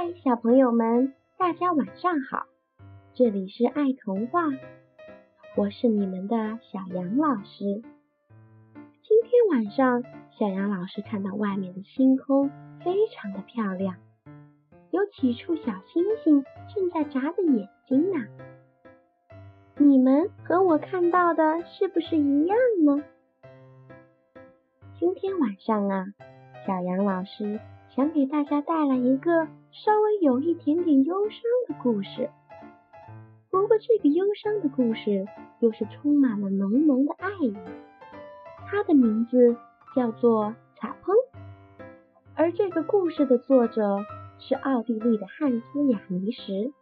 嗨，小朋友们，大家晚上好！这里是爱童话，我是你们的小杨老师。今天晚上，小杨老师看到外面的星空非常的漂亮，有几处小星星正在眨着眼睛呢。你们和我看到的是不是一样呢？今天晚上啊，小杨老师想给大家带来一个稍微有一点点忧伤的故事。不过这个忧伤的故事又是充满了浓浓的爱意。它的名字叫做《卡彭》，而这个故事的作者是奥地利的汉斯·雅尼什。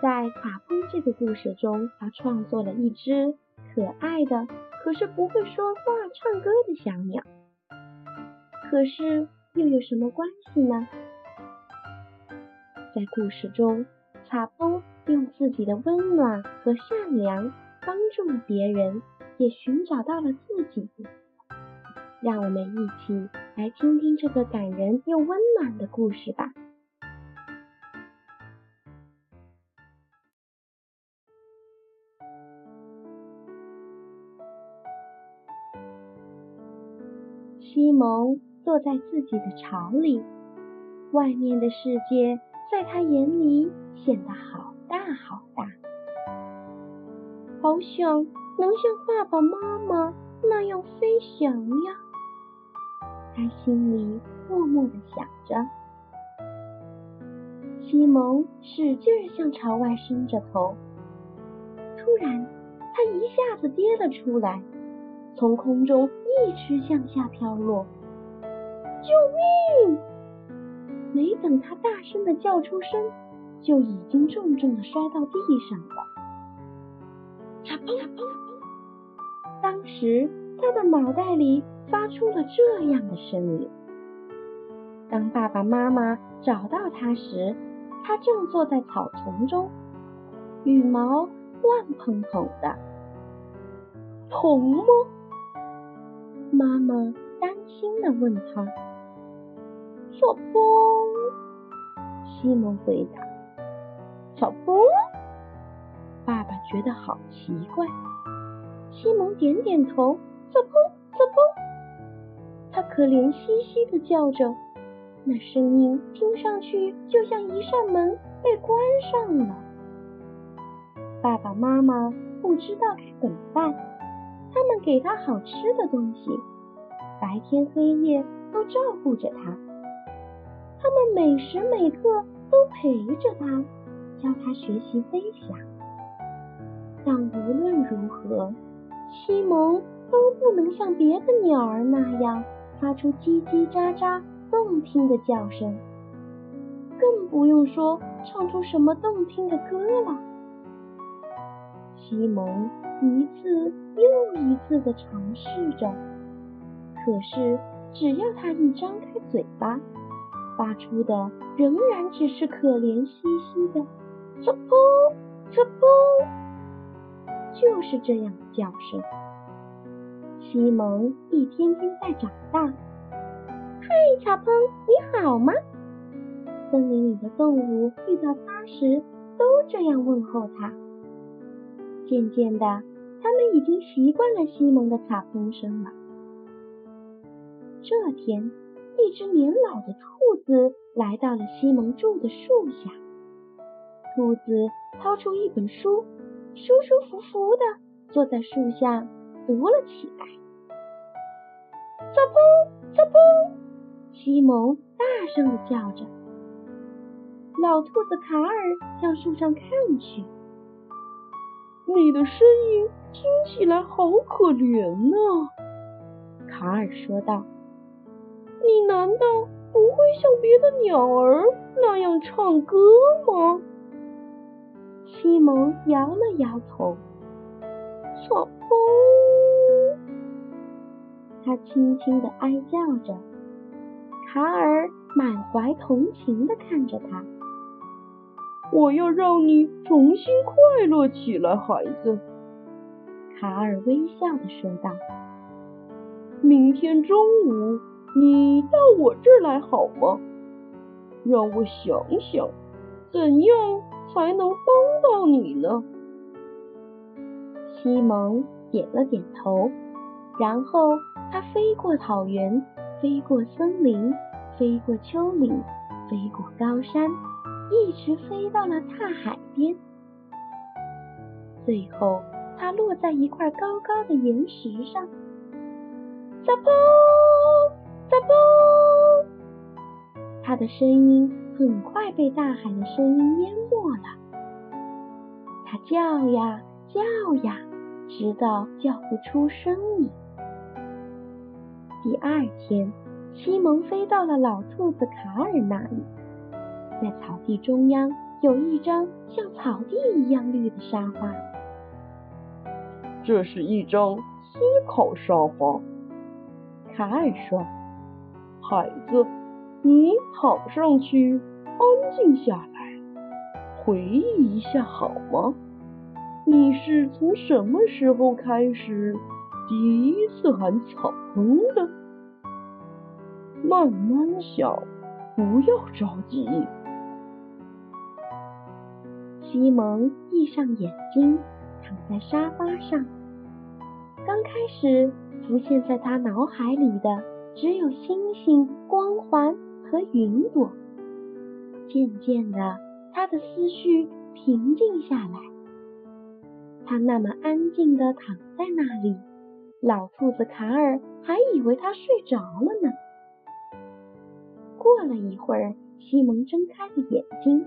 在《卡彭》这个故事中，他创作了一只可爱的。可是不会说话、唱歌的小鸟，可是又有什么关系呢？在故事中，卡崩用自己的温暖和善良帮助了别人，也寻找到了自己。让我们一起来听听这个感人又温暖的故事吧。西蒙坐在自己的巢里，外面的世界在他眼里显得好大好大，好想能像爸爸妈妈那样飞翔呀！他心里默默的想着。西蒙使劲向朝外伸着头，突然，他一下子跌了出来。从空中一直向下飘落，救命！没等他大声的叫出声，就已经重重的摔到地上了。当时他的脑袋里发出了这样的声音。当爸爸妈妈找到他时，他正坐在草丛中，羽毛乱蓬蓬的。痛吗？妈妈担心的问他：“小风。”西蒙回答：“小风。”爸爸觉得好奇怪。西蒙点点头：“小风，小风。”他可怜兮兮的叫着，那声音听上去就像一扇门被关上了。爸爸妈妈不知道该怎么办，他们给他好吃的东西。白天黑夜都照顾着他，他们每时每刻都陪着他，教他学习飞翔。但无论如何，西蒙都不能像别的鸟儿那样发出叽叽喳喳动听的叫声，更不用说唱出什么动听的歌了。西蒙一次又一次的尝试着。可是，只要他一张开嘴巴，发出的仍然只是可怜兮兮的“哧噗哧噗”，就是这样的叫声。西蒙一天天在长大。嗨，小鹏，你好吗？森林里的动物遇到他时都这样问候他。渐渐的，他们已经习惯了西蒙的卡风声了。这天，一只年老的兔子来到了西蒙住的树下。兔子掏出一本书，舒舒服服的坐在树下读了起来。小鹏，小鹏！西蒙大声的叫着。老兔子卡尔向树上看去，你的声音听起来好可怜呢。卡尔说道。你难道不会像别的鸟儿那样唱歌吗？西蒙摇了摇头。小风，他轻轻的哀叫着。卡尔满怀同情的看着他。我要让你重新快乐起来，孩子。卡尔微笑的说道。明天中午。你到我这儿来好吗？让我想想，怎样才能帮到你呢？西蒙点了点头，然后他飞过草原，飞过森林，飞过丘陵，飞过高山，一直飞到了大海边。最后，他落在一块高高的岩石上。撒泼，他的声音很快被大海的声音淹没了。他叫呀叫呀，直到叫不出声音。第二天，西蒙飞到了老兔子卡尔那里，在草地中央有一张像草地一样绿的沙发。这是一张思考沙发。卡尔说：“孩子，你跑上去，安静下来，回忆一下好吗？你是从什么时候开始第一次喊草风的？慢慢想，不要着急。”西蒙闭上眼睛，躺在沙发上。刚开始。浮现在他脑海里的只有星星、光环和云朵。渐渐的，他的思绪平静下来。他那么安静的躺在那里，老兔子卡尔还以为他睡着了呢。过了一会儿，西蒙睁开了眼睛，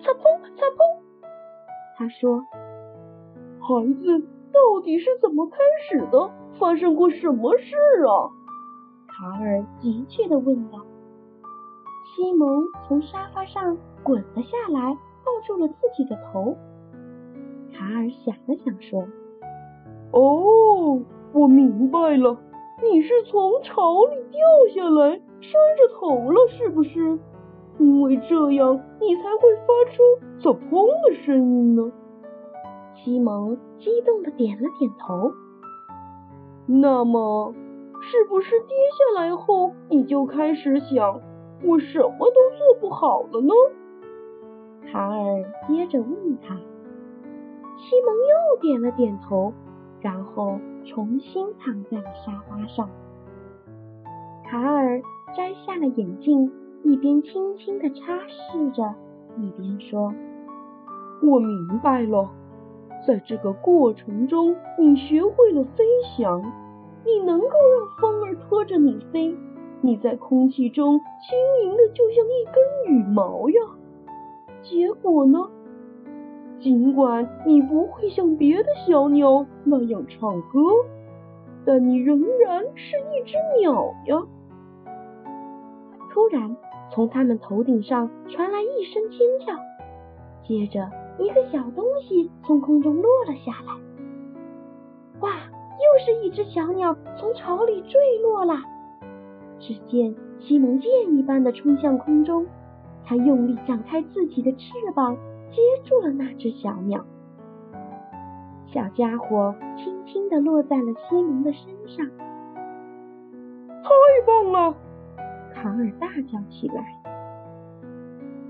擦砰擦砰，他说：“孩子，到底是怎么开始的？”发生过什么事啊？卡尔急切地问道。西蒙从沙发上滚了下来，抱住了自己的头。卡尔想了想说：“哦，我明白了，你是从巢里掉下来，摔着头了，是不是？因为这样，你才会发出‘走砰’的声音呢。”西蒙激动的点了点头。那么，是不是跌下来后你就开始想，我什么都做不好了呢？卡尔接着问他。西蒙又点了点头，然后重新躺在了沙发上。卡尔摘下了眼镜，一边轻轻地擦拭着，一边说：“我明白了。”在这个过程中，你学会了飞翔，你能够让风儿拖着你飞，你在空气中轻盈的就像一根羽毛呀。结果呢？尽管你不会像别的小鸟那样唱歌，但你仍然是一只鸟呀。突然，从他们头顶上传来一声尖叫，接着。一个小东西从空中落了下来，哇！又是一只小鸟从巢里坠落了。只见西蒙箭一般的冲向空中，他用力展开自己的翅膀，接住了那只小鸟。小家伙轻轻地落在了西蒙的身上。太棒了！卡尔大叫起来。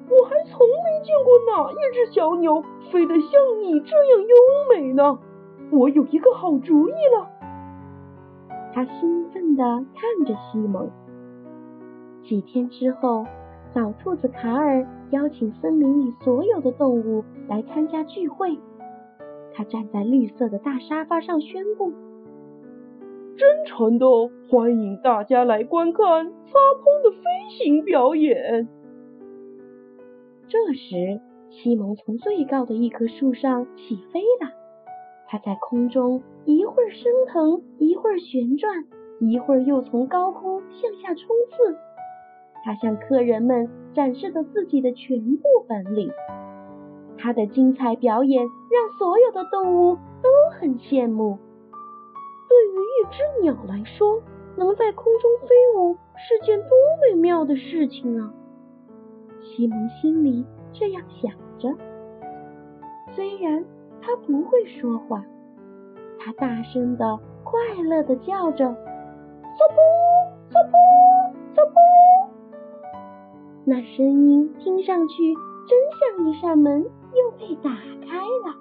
我还从没见过哪一只小鸟飞得像你这样优美呢！我有一个好主意了。他兴奋地看着西蒙。几天之后，老兔子卡尔邀请森林里所有的动物来参加聚会。他站在绿色的大沙发上宣布：“真诚的欢迎大家来观看撒泼的飞行表演。”这时，西蒙从最高的一棵树上起飞了。他在空中一会儿升腾，一会儿旋转，一会儿又从高空向下冲刺。他向客人们展示了自己的全部本领。他的精彩表演让所有的动物都很羡慕。对于一只鸟来说，能在空中飞舞是件多美妙的事情啊！西蒙心里这样想着，虽然他不会说话，他大声的、快乐的叫着：“撒泼，撒泼，撒泼！”那声音听上去真像一扇门又被打开了。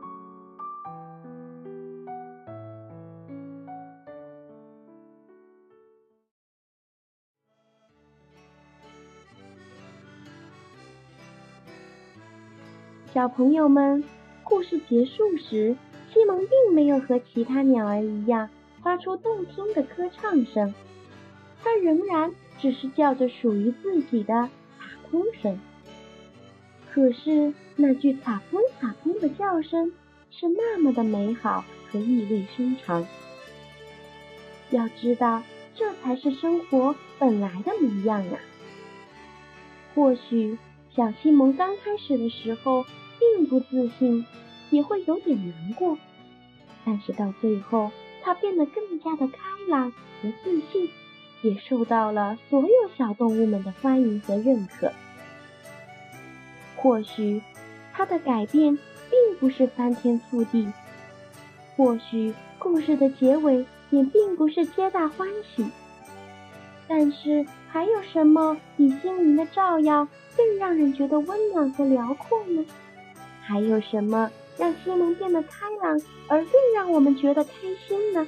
小朋友们，故事结束时，西蒙并没有和其他鸟儿一样发出动听的歌唱声，他仍然只是叫着属于自己的“卡通声”。可是那句“卡通卡通”的叫声是那么的美好和意味深长。要知道，这才是生活本来的模样啊！或许小西蒙刚开始的时候。并不自信，也会有点难过，但是到最后，他变得更加的开朗和自信，也受到了所有小动物们的欢迎和认可。或许他的改变并不是翻天覆地，或许故事的结尾也并不是皆大欢喜，但是还有什么比心灵的照耀更让人觉得温暖和辽阔呢？还有什么让西蒙变得开朗，而更让我们觉得开心呢？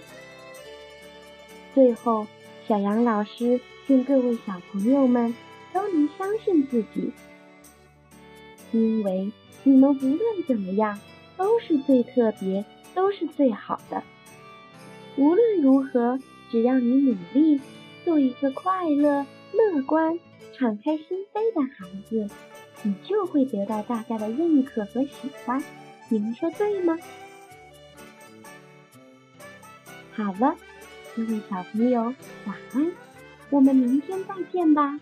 最后，小杨老师愿各位小朋友们都能相信自己，因为你们无论怎么样都是最特别，都是最好的。无论如何，只要你努力，做一个快乐、乐观、敞开心扉的孩子。你就会得到大家的认可和喜欢，你们说对吗？好了，各位小朋友，晚安，我们明天再见吧。